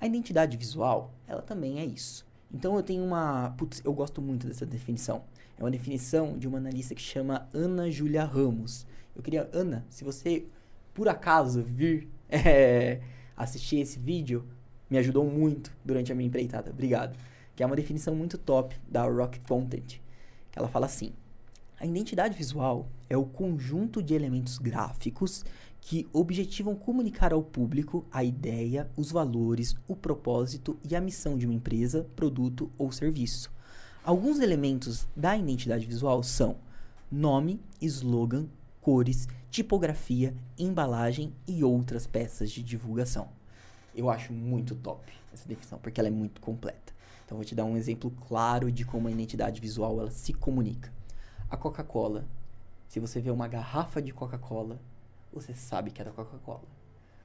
A identidade visual, ela também é isso. Então eu tenho uma. Putz, eu gosto muito dessa definição. É uma definição de uma analista que chama Ana Júlia Ramos. Eu queria, Ana, se você por acaso vir é, assistir esse vídeo, me ajudou muito durante a minha empreitada. Obrigado. Que é uma definição muito top da Rocket Content. Ela fala assim: a identidade visual é o conjunto de elementos gráficos que objetivam comunicar ao público a ideia, os valores, o propósito e a missão de uma empresa, produto ou serviço. Alguns elementos da identidade visual são nome, slogan, cores, tipografia, embalagem e outras peças de divulgação. Eu acho muito top essa definição, porque ela é muito completa. Então vou te dar um exemplo claro de como a identidade visual ela se comunica. A Coca-Cola, se você vê uma garrafa de Coca-Cola, você sabe que é da Coca-Cola.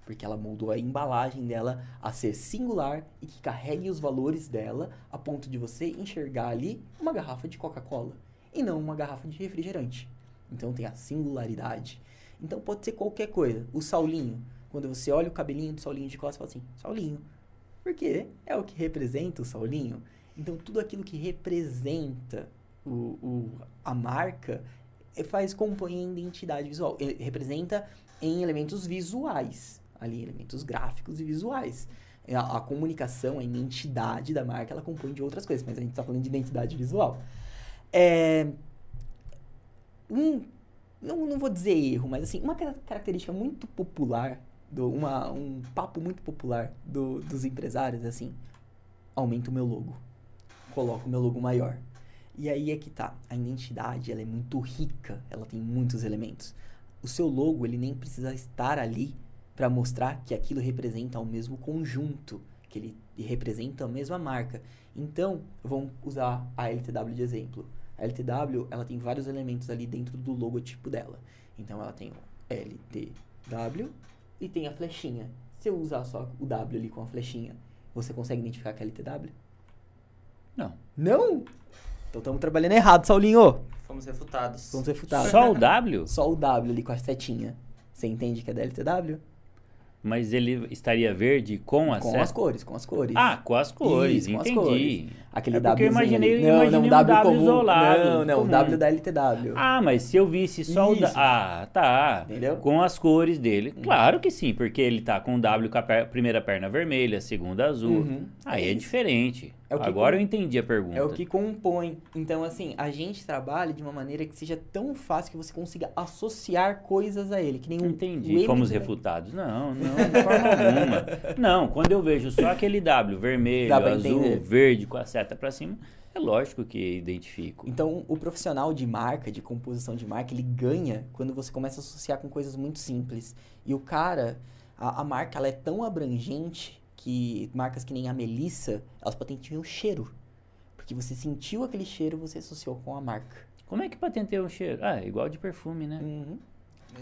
Porque ela moldou a embalagem dela a ser singular e que carregue os valores dela a ponto de você enxergar ali uma garrafa de Coca-Cola e não uma garrafa de refrigerante. Então tem a singularidade. Então pode ser qualquer coisa. O Saulinho, quando você olha o cabelinho do Saulinho de costas, você fala assim, Saulinho. Porque é o que representa o Saulinho. Então tudo aquilo que representa o, o, a marca eh, faz compõe a identidade visual. Ele representa em elementos visuais. Ali, elementos gráficos e visuais. A, a comunicação, a identidade da marca, ela compõe de outras coisas, mas a gente está falando de identidade visual. É, um, não, não vou dizer erro, mas assim, uma ca- característica muito popular, do, uma, um papo muito popular do, dos empresários, é assim, aumenta o meu logo, coloca o meu logo maior. E aí é que tá, a identidade, ela é muito rica, ela tem muitos elementos. o seu logo ele nem precisa estar ali para mostrar que aquilo representa o mesmo conjunto, que ele representa a mesma marca. Então, vamos usar a LTW de exemplo. A LTW, ela tem vários elementos ali dentro do logotipo dela. Então, ela tem o LTW e tem a flechinha. Se eu usar só o W ali com a flechinha, você consegue identificar que é LTW? Não. Não? Então estamos trabalhando errado, Saulinho. Fomos refutados. Fomos refutados. Só o W? Só o W ali com a setinha. Você entende que é da LTW? Mas ele estaria verde com a Com as cores, com as cores. Ah, com as cores, Isso, com as entendi. cores. Aquele é porque eu imaginei, ali. eu imaginei um W, comum. isolado. Não, não, comum. W da LTW. Ah, mas se eu visse só o... Isso. Da... Ah, tá. Entendeu? Com as cores dele. Claro que sim, porque ele tá com o W com a per- primeira perna vermelha, a segunda azul. Uhum. Aí É é, isso. diferente. É Agora com- eu entendi a pergunta. É o que compõe. Então, assim, a gente trabalha de uma maneira que seja tão fácil que você consiga associar coisas a ele. Que o Entendi. Fomos do- refutados. Não, não, de forma alguma. Não, quando eu vejo só aquele W vermelho, azul, entender. verde com a seta pra cima, é lógico que identifico. Então, o profissional de marca, de composição de marca, ele ganha quando você começa a associar com coisas muito simples. E o cara, a, a marca, ela é tão abrangente que marcas que nem a Melissa, elas patenteiam o cheiro. Porque você sentiu aquele cheiro, você associou com a marca. Como é que patenteia um cheiro? Ah, é igual de perfume, né? Uhum.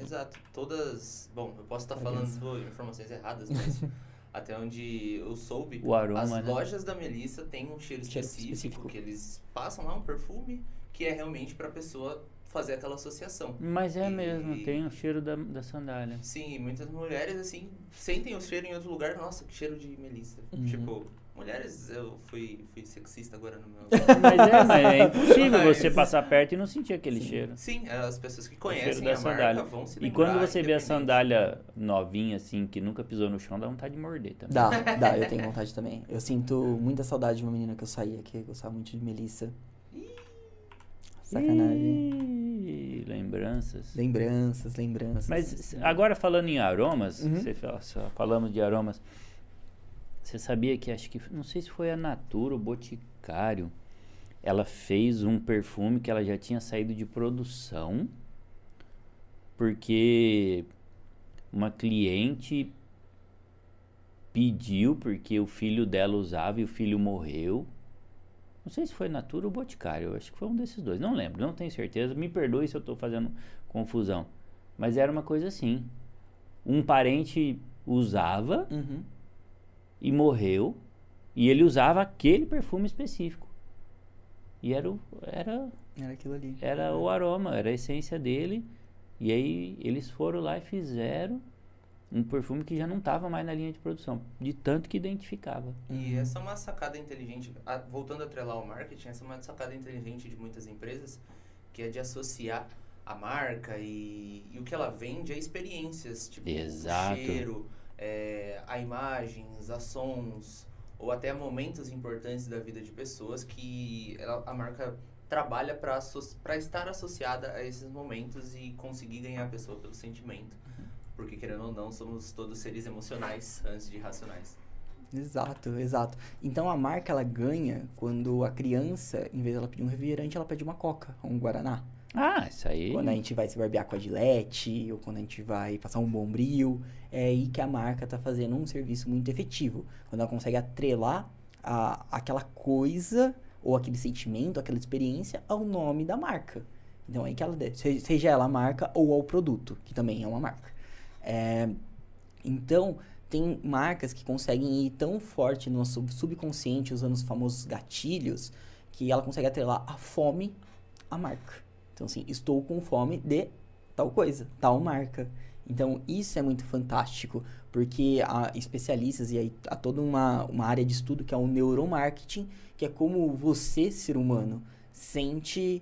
Exato. Todas. Bom, eu posso estar Parabéns. falando informações erradas, mas até onde eu soube, O aroma, as né? lojas da Melissa têm um cheiro Cheiro específico, específico. que eles passam lá um perfume que é realmente pra pessoa fazer aquela associação. Mas é E- mesmo, tem o cheiro da, da sandália. Sim, muitas mulheres assim sentem o cheiro em outro lugar, nossa, que cheiro de Melissa. Uhum. Tipo, mulheres, eu fui, fui sexista agora no meu. Mas é, mas é impossível Mas- você passar perto e não sentir aquele Sim. cheiro. Sim, as pessoas que cheiro conhecem da a marca sandália. vão se E quando você vê a sandália novinha, assim, que nunca pisou no chão, dá vontade de morder também. Dá, dá, eu tenho vontade também. Eu sinto muita saudade de uma menina que eu saía, que gostava muito de Melissa. Sacanagem. Lembranças. Lembranças, lembranças. Mas agora falando em aromas, Uhum. você fala- só falamos de aromas. Você sabia que acho que não sei se foi a Natura ou Boticário, ela fez um perfume que ela já tinha saído de produção porque uma cliente pediu porque o filho dela usava e o filho morreu. Não sei se foi Natura ou Boticário, acho que foi um desses dois, não lembro, não tenho certeza. Me perdoe se eu estou fazendo confusão, mas era uma coisa assim. Um parente usava Uhum. e morreu e ele usava aquele perfume específico. E era o, era, Era aquilo ali. era o aroma, era a essência dele. E aí eles foram lá e fizeram um perfume que já não estava mais na linha de produção, de tanto que identificava. E essa é uma sacada inteligente, a- voltando a atrelar o marketing, essa é uma sacada inteligente de muitas empresas, que é de associar a marca e, e o que ela vende a experiências, tipo Exato. o cheiro, é, a imagens, a sons, ou até momentos importantes da vida de pessoas que ela- a marca trabalha para estar associada a esses momentos e conseguir ganhar a pessoa pelo sentimento. Porque, querendo ou não, somos todos seres emocionais antes de racionais. Exato, exato. Então a marca ela ganha quando a criança, em vez de ela pedir um refrigerante, ela pede uma coca, ou um guaraná. Ah, isso aí. Quando a gente vai se barbear com a Gillette, ou quando a gente vai passar um bombril, é aí que a marca tá fazendo um serviço muito efetivo. Quando ela consegue atrelar a, aquela coisa, ou aquele sentimento, aquela experiência, ao nome da marca. Então é aí que ela seja ela a marca ou ao produto, que também é uma marca. É, então, tem marcas que conseguem ir tão forte no nosso subconsciente, usando os famosos gatilhos, que ela consegue atrelar a fome à marca. Então, assim, estou com fome de tal coisa, tal marca. Então, isso é muito fantástico, porque há especialistas e aí há toda uma, uma área de estudo que é o neuromarketing, que é como você, ser humano, sente,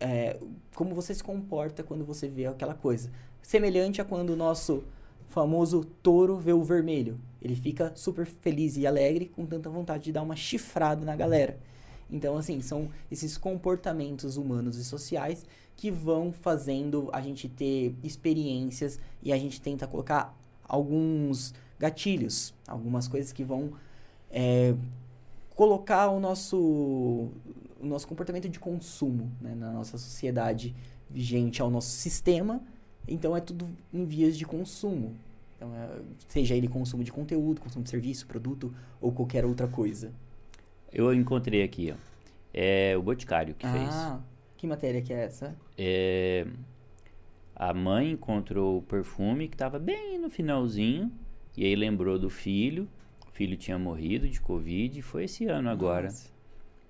é, como você se comporta quando você vê aquela coisa. Semelhante a quando o nosso famoso touro vê o vermelho. Ele fica super feliz e alegre, com tanta vontade de dar uma chifrada na galera. Então, assim, são esses comportamentos humanos e sociais que vão fazendo a gente ter experiências e a gente tenta colocar alguns gatilhos, algumas coisas que vão é, colocar o nosso, o nosso comportamento de consumo né, na nossa sociedade vigente ao nosso sistema Então é tudo em vias de consumo. Então, é, seja ele consumo de conteúdo, consumo de serviço, produto ou qualquer outra coisa. Eu encontrei aqui, ó. É o Boticário que fez. ah, que matéria que é essa? É, a mãe encontrou o perfume que estava bem no finalzinho. E aí lembrou do filho. O filho tinha morrido de Covid. Foi esse ano agora. Nossa.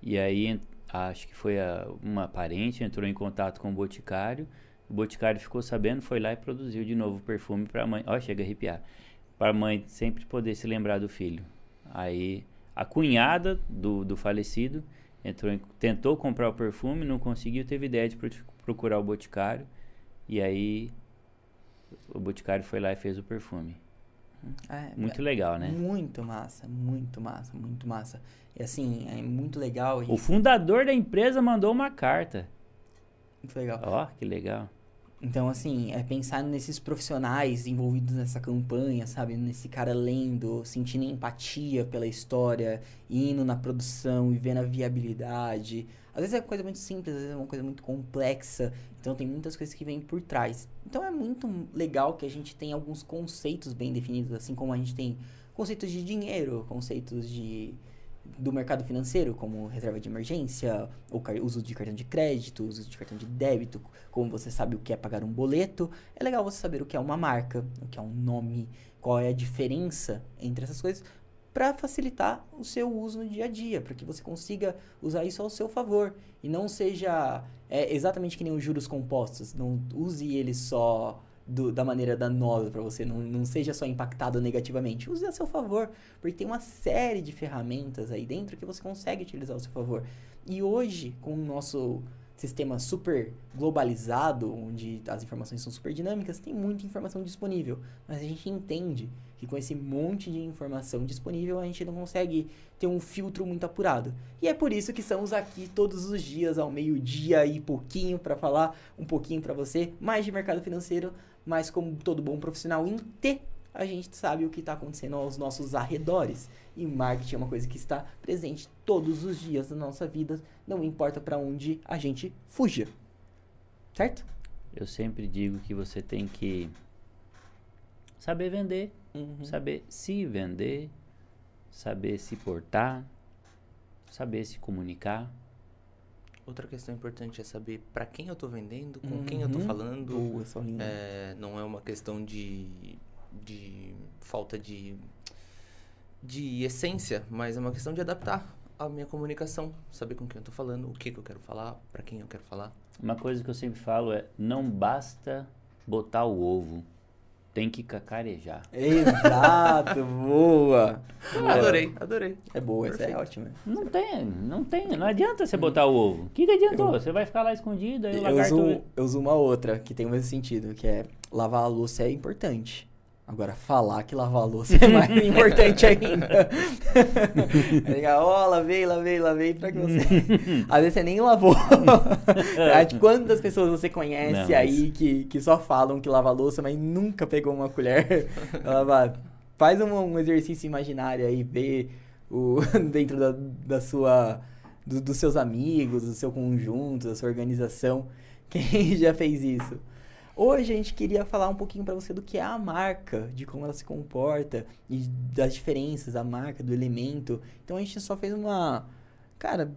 E aí, acho que foi a- uma parente, entrou em contato com o Boticário. O Boticário ficou sabendo, foi lá e produziu de novo o perfume para a mãe. Ó, chega a arrepiar. Para a mãe sempre poder se lembrar do filho. Aí, a cunhada do, do falecido entrou tentou comprar o perfume, não conseguiu, teve ideia de pro- procurar o Boticário. E aí, o Boticário foi lá e fez o perfume. É, Muito legal, né? Muito massa, muito massa, muito massa. E assim, é muito legal. O fundador da empresa mandou uma carta. Muito legal. Ó, que legal. Então, assim, é pensar nesses profissionais envolvidos nessa campanha, sabe? Nesse cara lendo, sentindo empatia pela história, indo na produção e vendo a viabilidade. Às vezes é coisa muito simples, às vezes é uma coisa muito complexa. Então, tem muitas coisas que vêm por trás. Então, é muito legal que a gente tenha alguns conceitos bem definidos, assim como a gente tem conceitos de dinheiro, conceitos de do mercado financeiro, como reserva de emergência, ou uso de cartão de crédito, uso de cartão de débito, como você sabe o que é pagar um boleto, é legal você saber o que é uma marca, o que é um nome, qual é a diferença entre essas coisas, para facilitar o seu uso no dia a dia, para que você consiga usar isso ao seu favor. E não seja é, exatamente que nem os juros compostos, não use ele só do- da maneira danosa para você, não, não seja só impactado negativamente, use a seu favor, porque tem uma série de ferramentas aí dentro que você consegue utilizar ao seu favor. E hoje, com o nosso sistema super globalizado, onde as informações são super dinâmicas, tem muita informação disponível. Mas a gente entende que com esse monte de informação disponível, a gente não consegue ter um filtro muito apurado. E é por isso que estamos aqui todos os dias, ao meio-dia e pouquinho, para falar um pouquinho para você, mais de mercado financeiro, mas como todo bom profissional em T, a gente sabe o que está acontecendo aos nossos arredores. E marketing é uma coisa que está presente todos os dias da nossa vida, não importa para onde a gente fuja. Certo? Eu sempre digo que você tem que saber vender, Uhum. saber se vender, saber se portar, saber se comunicar. Outra questão importante é saber pra quem eu tô vendendo, com quem eu tô Uhum. falando. Boa. É, não é uma questão de, de falta de, de essência, mas é uma questão de adaptar a minha comunicação. Saber com quem eu tô falando, o que, que eu quero falar, pra quem eu quero falar. Uma coisa que eu sempre falo é: não basta botar o ovo, tem que cacarejar. Exato, boa. Boa. Adorei, adorei. É boa, essa é ótima. Não tem, não tem, não adianta você botar o ovo. O que, que adiantou? Você vai ficar lá escondido, aí o Eu lagarto. uso, eu uso uma outra que tem o mesmo sentido, que é lavar a louça é importante. Agora, falar que lavar a louça é mais importante ainda. Legal, ó, lavei, lavei, lavei pra que você. Às vezes você nem lavou. Quantas pessoas você conhece Não, mas- aí que, que só falam que lava louça, mas nunca pegou uma colher pra lavar? Faz um, um exercício imaginário aí, vê o, dentro da, da sua. do- dos seus amigos, do seu conjunto, da sua organização. Quem já fez isso? Hoje a gente queria falar um pouquinho pra você do que é a marca, de como ela se comporta e das diferenças da marca, do elemento. Então a gente só fez uma, cara,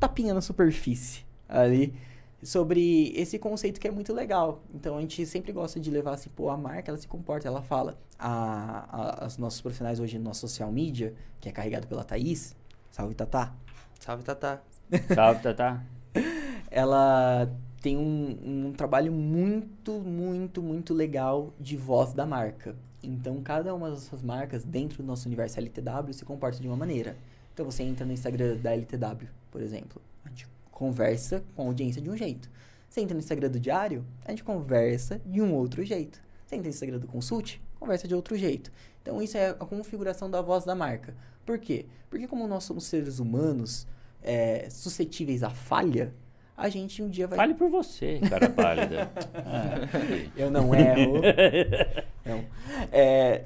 tapinha na superfície ali sobre esse conceito que é muito legal. Então a gente sempre gosta de levar assim, pô, a marca ela se comporta, ela fala. A, a, os nossos profissionais hoje no nosso social media, que é carregado pela Thaís, salve Tatá, Salve, Tatá. Salve, Tatá. ela tem um, um trabalho muito, muito, muito legal de voz da marca. Então, cada uma dessas marcas dentro do nosso universo LTW se comporta de uma maneira. Então, você entra no Instagram da LTW, por exemplo, a gente conversa com a audiência de um jeito. Você entra no Instagram do Diário, a gente conversa de um outro jeito. Você entra no Instagram do Consult, conversa de outro jeito. Então, isso é a configuração da voz da marca. Por quê? Porque como nós somos seres humanos é, suscetíveis à falha, a gente um dia vai... Fale por você, cara pálida. Ah. Eu não erro. não. É,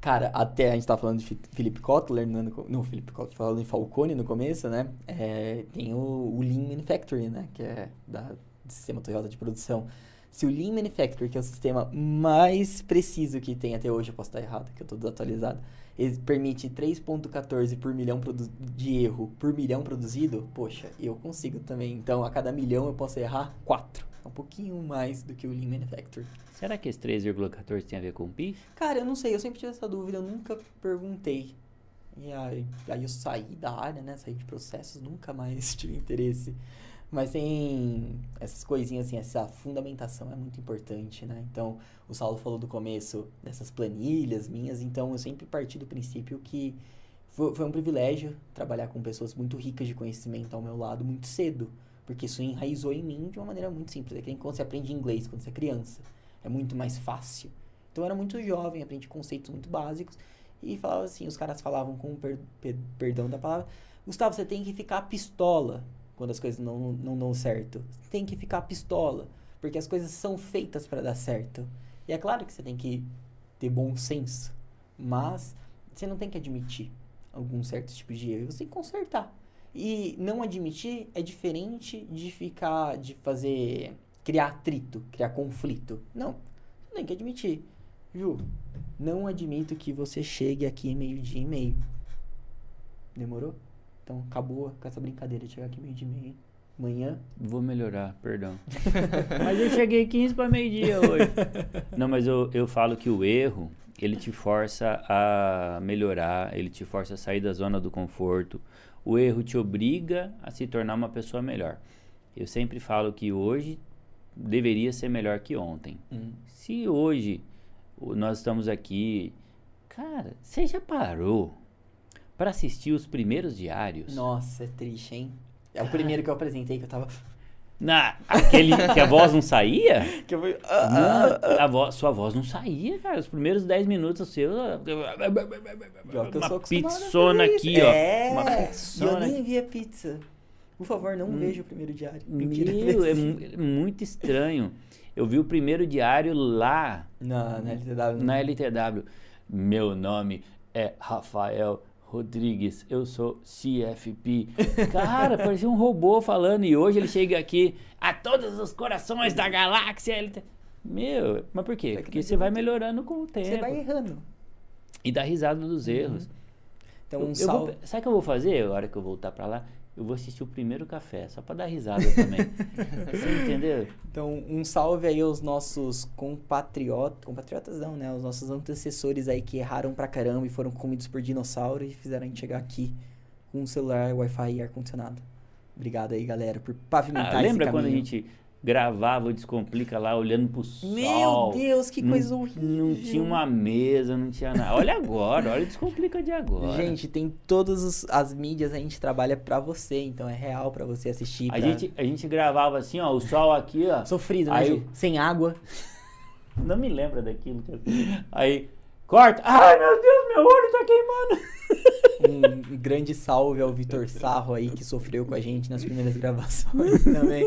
cara, até a gente tá falando de Philip Kotler, no, no, no Philip Kotler, falando em Falcone no começo, né? É, tem o, o Lean Manufacturing, né? Que é da, do sistema Toyota de produção. Se o Lean Manufacturing, que é o sistema mais preciso que tem até hoje, eu posso estar errado, que eu estou desatualizado, permite 3.14 por milhão de erro por milhão produzido, poxa, eu consigo também. Então, a cada milhão eu posso errar 4. É um pouquinho mais do que o Lean Manufacturing. Será que esse 3,14 tem a ver com o PIS? Cara, eu não sei, eu sempre tive essa dúvida, eu nunca perguntei. E aí, aí eu saí da área, né? Saí de processos, nunca mais tive interesse. Mas tem essas coisinhas assim, essa fundamentação é muito importante, né? Então, o Saulo falou do começo dessas planilhas minhas, então eu sempre parti do princípio que foi, foi um privilégio trabalhar com pessoas muito ricas de conhecimento ao meu lado muito cedo, porque isso enraizou em mim de uma maneira muito simples. É que nem quando você aprende inglês quando você é criança, é muito mais fácil. Então eu era muito jovem, aprendi conceitos muito básicos e falava assim, os caras falavam com per, per- perdão da palavra, Gustavo, você tem que ficar pistola quando as coisas não, não dão certo. Tem que ficar pistola, porque as coisas são feitas para dar certo. E é claro que você tem que ter bom senso, mas você não tem que admitir algum certo tipo de erro, você tem que consertar. E não admitir é diferente de ficar, de fazer, criar atrito, criar conflito. Não, você tem que admitir. Ju, não admito que você chegue aqui meio-dia e meio. Demorou? Então acabou com essa brincadeira de chegar aqui meio-dia e meio. Amanhã. Vou melhorar, perdão. mas eu cheguei 15 para meio-dia hoje. Não, mas eu, eu falo que o erro, ele te força a melhorar, ele te força a sair da zona do conforto. O erro te obriga a se tornar uma pessoa melhor. Eu sempre falo que hoje deveria ser melhor que ontem. Hum. Se hoje nós estamos aqui, cara, você já parou para assistir os primeiros diários? Nossa, é triste, hein? É o primeiro que eu apresentei que eu tava. Na, aquele que a voz não saía? Que eu fui. Não, a voz, sua voz não saía, cara. Os primeiros 10 minutos seu. Uma pizzona aqui, isso. ó. É, Uma e eu pizzona nem aqui. vi a pizza. Por favor, não Hum. veja o primeiro diário. Mentira, Meu, é, mu- é muito estranho. Eu vi o primeiro diário lá Na, na LTW. na LTW. Meu nome é Rafael Rodrigues, eu sou CFP. Cara, parecia um robô falando. E hoje ele chega aqui a todos os corações da galáxia. LT... Meu, mas por quê? Que Porque você vai melhorando com o tempo. Você vai errando. E dá risada dos erros. Então, Eu- um eu salve. vou, sabe o que eu vou fazer a hora que eu voltar pra lá? Eu vou assistir o primeiro café, só pra dar risada também. Você entendeu? Então, um salve aí aos nossos compatriotas, compatriotas não, né? Os nossos antecessores aí que erraram pra caramba e foram comidos por dinossauro e fizeram a gente chegar aqui com um celular, Wi-Fi e ar-condicionado. Obrigado aí, galera, por pavimentar Ah, lembra esse quando a gente gravava o Descomplica lá, olhando pro sol? Meu Deus, que Não- coisa horrível. Não tinha uma mesa, não tinha nada. Olha agora, olha o Descomplica de agora. Gente, tem todas as mídias, a gente trabalha pra você, então é real pra você assistir. a pra- gente, a gente gravava assim, ó, o sol aqui, ó. Sofrido, né, Aí-? Sem água. Não me lembra daquilo. Aí, corta. Ai, meu Deus, meu olho tá queimando. Um grande salve ao Vitor Sarro aí, que sofreu com a gente nas primeiras gravações também.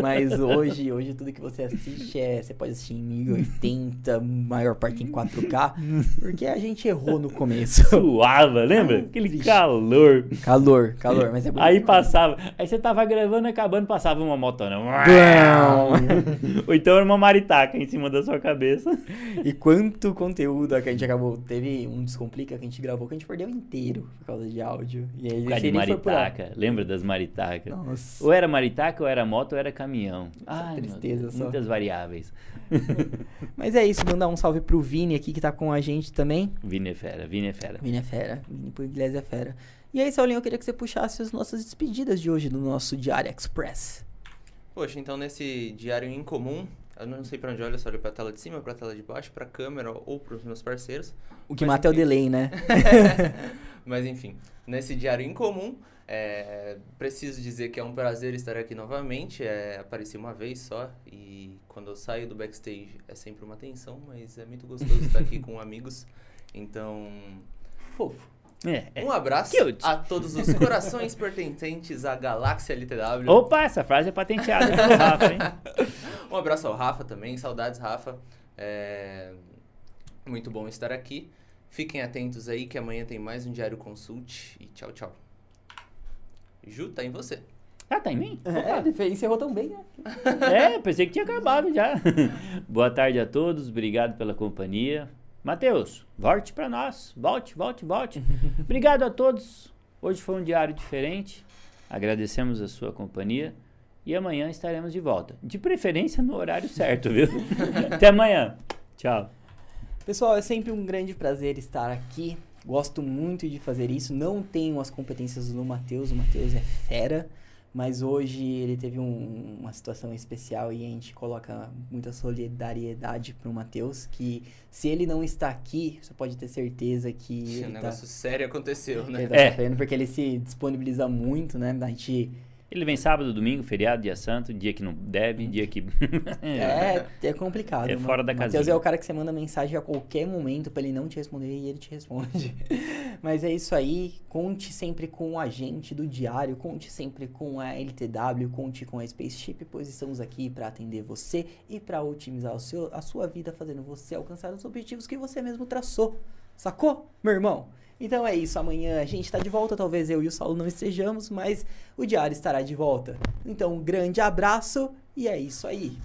Mas hoje, hoje tudo que você assiste é. Você pode assistir em 1080, maior parte em 4K, porque a gente errou no começo. Suava, lembra? Aquele calor. Calor, calor, mas é bonito Aí passava, aí você tava gravando, acabando, passava uma motona. Bam! Ou então era uma maritaca em cima da sua cabeça. E quanto conteúdo que a gente acabou. Teve um Descomplica que a gente gravou que a gente perdeu inteiro por causa de áudio. E aí Por causa de por maritaca. Lembra das maritacas? Nossa. Ou era maritaca, ou era moto, ou era caminhão. Meu tristeza só. Muitas variáveis. Mas é isso, mandar um salve pro Vini aqui que tá com a gente também. Vini é fera, Vini é fera. Vini é fera, Vini Pugliese é fera. E aí, Saulinho, eu queria que você puxasse as nossas despedidas de hoje do nosso Diário Express. Poxa, então nesse diário incomum, eu não sei pra onde olha, se olho pra tela de cima, pra tela de baixo, pra câmera ou pros meus parceiros. O que mata é o delay, né? Mas enfim, nesse diário incomum, é, preciso dizer que é um prazer estar aqui novamente. É, apareci uma vez só e quando eu saio do backstage é sempre uma tensão, mas é muito gostoso estar aqui com amigos. Então, Fofo. É, é. um abraço Cute. a todos os corações pertencentes à Galáxia LTW. Opa, essa frase é patenteada pelo Rafa, hein? Um abraço ao Rafa também, saudades, Rafa. É, Muito bom estar aqui. Fiquem atentos aí que amanhã tem mais um Diário Consult. E tchau, tchau. Ju, tá em você. Ah, tá em mim? É, encerrou tão bem, né? É, pensei que tinha acabado já. Boa tarde a todos, obrigado pela companhia. Matheus, volte para nós. Volte, volte, volte. obrigado a todos. Hoje foi um diário diferente. Agradecemos a sua companhia. E amanhã estaremos de volta. De preferência no horário certo, viu? Até amanhã. Tchau. Pessoal, é sempre um grande prazer estar aqui. Gosto muito de fazer isso. Não tenho as competências do Matheus. O Matheus é fera. Mas hoje ele teve um, uma situação especial e a gente coloca muita solidariedade pro Matheus, que se ele não está aqui, você pode ter certeza que... Um ele negócio tá, sério aconteceu, né? ele tá É. porque ele se disponibiliza muito, né? A gente... Ele vem sábado, domingo, feriado, dia santo, dia que não deve, dia que. É, é complicado. É fora da O Matheus casinha. é o cara que você manda mensagem a qualquer momento pra ele não te responder e ele te responde. Mas é isso aí. Conte sempre com a gente do Diário, conte sempre com a LTW, conte com a Spaceship, pois estamos aqui pra atender você e pra otimizar o seu, a sua vida, fazendo você alcançar os objetivos que você mesmo traçou. Sacou, meu irmão? Então é isso, amanhã a gente tá de volta, talvez eu e o Saulo não estejamos, mas o Diário estará de volta. Então, um grande abraço e é isso aí.